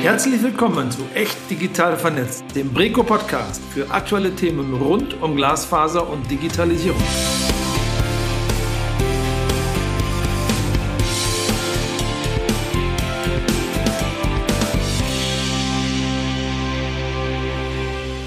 Herzlich willkommen zu Echt Digital Vernetzt, dem Breco Podcast für aktuelle Themen rund um Glasfaser und Digitalisierung.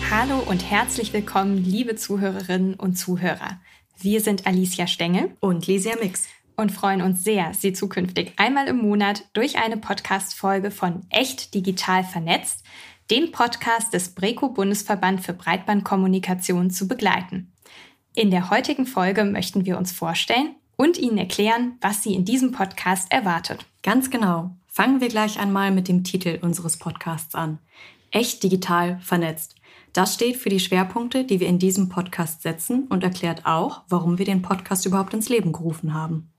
Hallo und herzlich willkommen, liebe Zuhörerinnen und Zuhörer. Wir sind Alicia Stengel und Lisia Mix und freuen uns sehr, Sie zukünftig einmal im Monat durch eine Podcast-Folge von Echt Digital Vernetzt, dem Podcast des Breco Bundesverband für Breitbandkommunikation zu begleiten. In der heutigen Folge möchten wir uns vorstellen und Ihnen erklären, was Sie in diesem Podcast erwartet. Ganz genau. Fangen wir gleich einmal mit dem Titel unseres Podcasts an. Echt digital vernetzt. Das steht für die Schwerpunkte, die wir in diesem Podcast setzen und erklärt auch, warum wir den Podcast überhaupt ins Leben gerufen haben.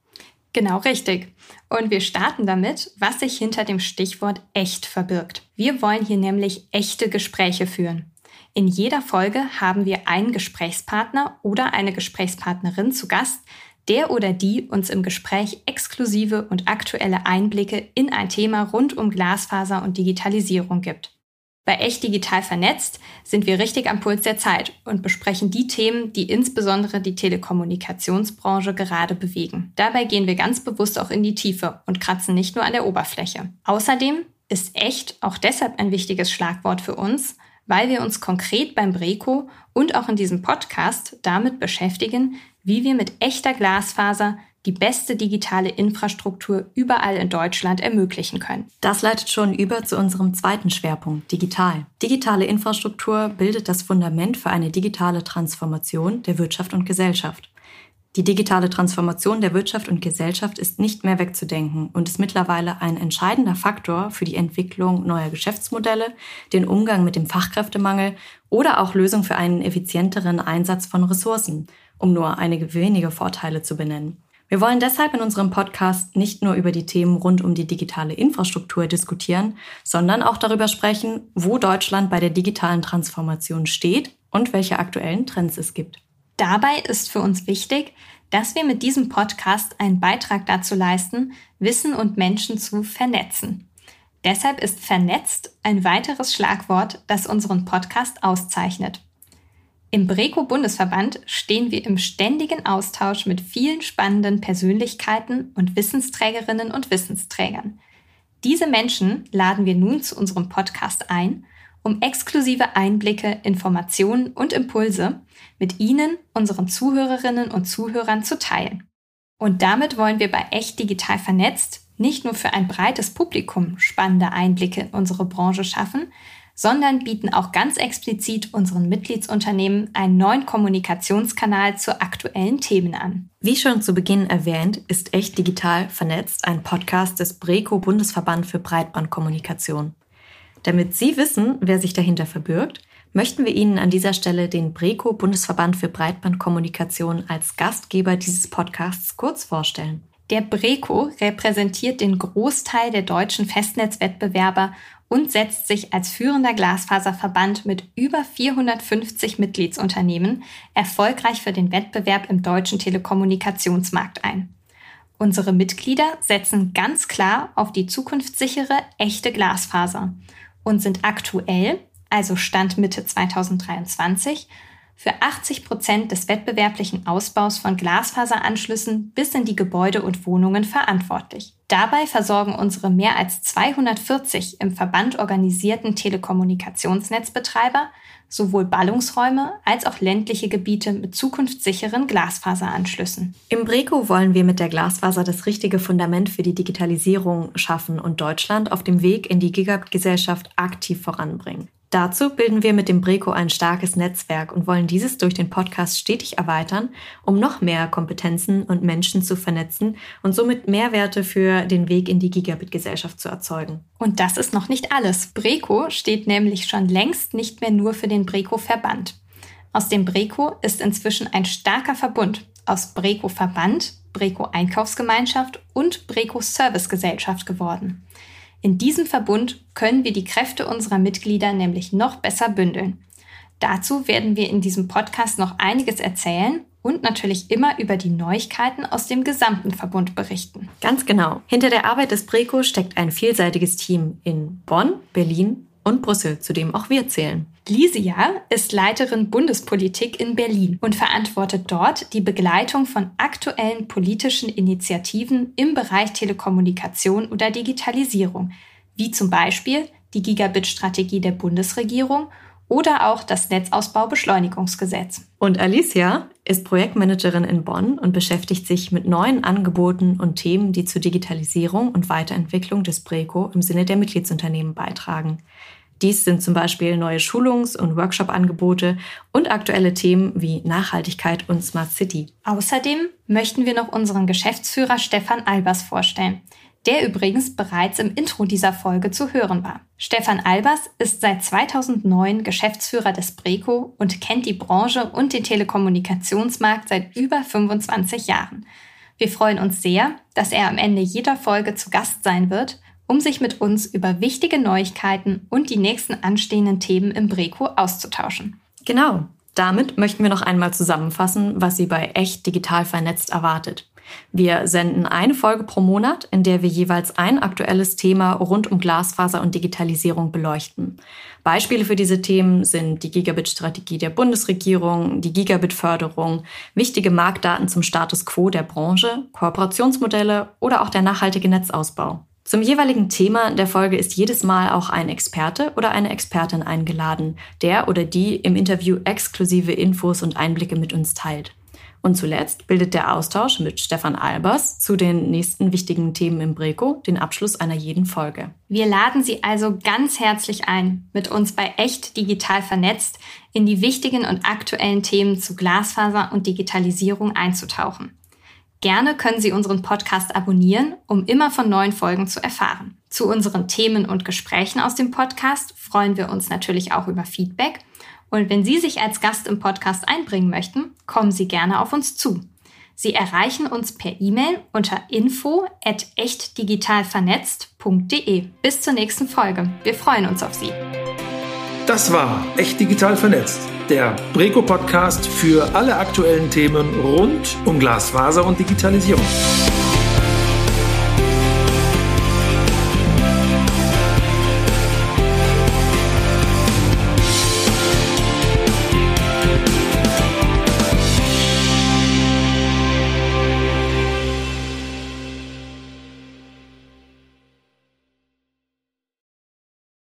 Genau richtig. Und wir starten damit, was sich hinter dem Stichwort echt verbirgt. Wir wollen hier nämlich echte Gespräche führen. In jeder Folge haben wir einen Gesprächspartner oder eine Gesprächspartnerin zu Gast, der oder die uns im Gespräch exklusive und aktuelle Einblicke in ein Thema rund um Glasfaser und Digitalisierung gibt. Bei Echt Digital Vernetzt sind wir richtig am Puls der Zeit und besprechen die Themen, die insbesondere die Telekommunikationsbranche gerade bewegen. Dabei gehen wir ganz bewusst auch in die Tiefe und kratzen nicht nur an der Oberfläche. Außerdem ist echt auch deshalb ein wichtiges Schlagwort für uns, weil wir uns konkret beim Breco und auch in diesem Podcast damit beschäftigen, wie wir mit echter Glasfaser die beste digitale Infrastruktur überall in Deutschland ermöglichen können. Das leitet schon über zu unserem zweiten Schwerpunkt, digital. Digitale Infrastruktur bildet das Fundament für eine digitale Transformation der Wirtschaft und Gesellschaft. Die digitale Transformation der Wirtschaft und Gesellschaft ist nicht mehr wegzudenken und ist mittlerweile ein entscheidender Faktor für die Entwicklung neuer Geschäftsmodelle, den Umgang mit dem Fachkräftemangel oder auch Lösung für einen effizienteren Einsatz von Ressourcen, um nur einige wenige Vorteile zu benennen. Wir wollen deshalb in unserem Podcast nicht nur über die Themen rund um die digitale Infrastruktur diskutieren, sondern auch darüber sprechen, wo Deutschland bei der digitalen Transformation steht und welche aktuellen Trends es gibt. Dabei ist für uns wichtig, dass wir mit diesem Podcast einen Beitrag dazu leisten, Wissen und Menschen zu vernetzen. Deshalb ist vernetzt ein weiteres Schlagwort, das unseren Podcast auszeichnet. Im Breco-Bundesverband stehen wir im ständigen Austausch mit vielen spannenden Persönlichkeiten und Wissensträgerinnen und Wissensträgern. Diese Menschen laden wir nun zu unserem Podcast ein, um exklusive Einblicke, Informationen und Impulse mit Ihnen, unseren Zuhörerinnen und Zuhörern zu teilen. Und damit wollen wir bei Echt Digital Vernetzt nicht nur für ein breites Publikum spannende Einblicke in unsere Branche schaffen, sondern bieten auch ganz explizit unseren Mitgliedsunternehmen einen neuen Kommunikationskanal zu aktuellen Themen an. Wie schon zu Beginn erwähnt, ist Echt Digital Vernetzt ein Podcast des Breco Bundesverband für Breitbandkommunikation. Damit Sie wissen, wer sich dahinter verbirgt, möchten wir Ihnen an dieser Stelle den Breco Bundesverband für Breitbandkommunikation als Gastgeber dieses Podcasts kurz vorstellen. Der Breco repräsentiert den Großteil der deutschen Festnetzwettbewerber und setzt sich als führender Glasfaserverband mit über 450 Mitgliedsunternehmen erfolgreich für den Wettbewerb im deutschen Telekommunikationsmarkt ein. Unsere Mitglieder setzen ganz klar auf die zukunftssichere, echte Glasfaser und sind aktuell, also Stand Mitte 2023, für 80 Prozent des wettbewerblichen Ausbaus von Glasfaseranschlüssen bis in die Gebäude und Wohnungen verantwortlich. Dabei versorgen unsere mehr als 240 im Verband organisierten Telekommunikationsnetzbetreiber sowohl Ballungsräume als auch ländliche Gebiete mit zukunftssicheren Glasfaseranschlüssen. Im Breco wollen wir mit der Glasfaser das richtige Fundament für die Digitalisierung schaffen und Deutschland auf dem Weg in die Gigabit-Gesellschaft aktiv voranbringen. Dazu bilden wir mit dem Breco ein starkes Netzwerk und wollen dieses durch den Podcast stetig erweitern, um noch mehr Kompetenzen und Menschen zu vernetzen und somit Mehrwerte für den Weg in die Gigabit-Gesellschaft zu erzeugen. Und das ist noch nicht alles. Breco steht nämlich schon längst nicht mehr nur für den Breco-Verband. Aus dem Breco ist inzwischen ein starker Verbund aus Breco Verband, Breco Einkaufsgemeinschaft und Breco Servicegesellschaft geworden. In diesem Verbund können wir die Kräfte unserer Mitglieder nämlich noch besser bündeln. Dazu werden wir in diesem Podcast noch einiges erzählen und natürlich immer über die Neuigkeiten aus dem gesamten Verbund berichten. Ganz genau. Hinter der Arbeit des Breco steckt ein vielseitiges Team in Bonn, Berlin und Brüssel, zu dem auch wir zählen. Lisia ist Leiterin Bundespolitik in Berlin und verantwortet dort die Begleitung von aktuellen politischen Initiativen im Bereich Telekommunikation oder Digitalisierung, wie zum Beispiel die Gigabit-Strategie der Bundesregierung oder auch das Netzausbaubeschleunigungsgesetz. Und Alicia ist Projektmanagerin in Bonn und beschäftigt sich mit neuen Angeboten und Themen, die zur Digitalisierung und Weiterentwicklung des Breco im Sinne der Mitgliedsunternehmen beitragen. Dies sind zum Beispiel neue Schulungs- und Workshop-Angebote und aktuelle Themen wie Nachhaltigkeit und Smart City. Außerdem möchten wir noch unseren Geschäftsführer Stefan Albers vorstellen der übrigens bereits im Intro dieser Folge zu hören war. Stefan Albers ist seit 2009 Geschäftsführer des Breco und kennt die Branche und den Telekommunikationsmarkt seit über 25 Jahren. Wir freuen uns sehr, dass er am Ende jeder Folge zu Gast sein wird, um sich mit uns über wichtige Neuigkeiten und die nächsten anstehenden Themen im Breco auszutauschen. Genau. Damit möchten wir noch einmal zusammenfassen, was Sie bei Echt Digital Vernetzt erwartet. Wir senden eine Folge pro Monat, in der wir jeweils ein aktuelles Thema rund um Glasfaser und Digitalisierung beleuchten. Beispiele für diese Themen sind die Gigabit-Strategie der Bundesregierung, die Gigabit-Förderung, wichtige Marktdaten zum Status quo der Branche, Kooperationsmodelle oder auch der nachhaltige Netzausbau. Zum jeweiligen Thema der Folge ist jedes Mal auch ein Experte oder eine Expertin eingeladen, der oder die im Interview exklusive Infos und Einblicke mit uns teilt. Und zuletzt bildet der Austausch mit Stefan Albers zu den nächsten wichtigen Themen im Breco den Abschluss einer jeden Folge. Wir laden Sie also ganz herzlich ein, mit uns bei Echt Digital vernetzt in die wichtigen und aktuellen Themen zu Glasfaser und Digitalisierung einzutauchen. Gerne können Sie unseren Podcast abonnieren, um immer von neuen Folgen zu erfahren. Zu unseren Themen und Gesprächen aus dem Podcast freuen wir uns natürlich auch über Feedback – und wenn Sie sich als Gast im Podcast einbringen möchten, kommen Sie gerne auf uns zu. Sie erreichen uns per E-Mail unter info at echtdigitalvernetzt.de. Bis zur nächsten Folge. Wir freuen uns auf Sie. Das war Echt Digital Vernetzt, der Breco-Podcast für alle aktuellen Themen rund um Glasfaser und Digitalisierung.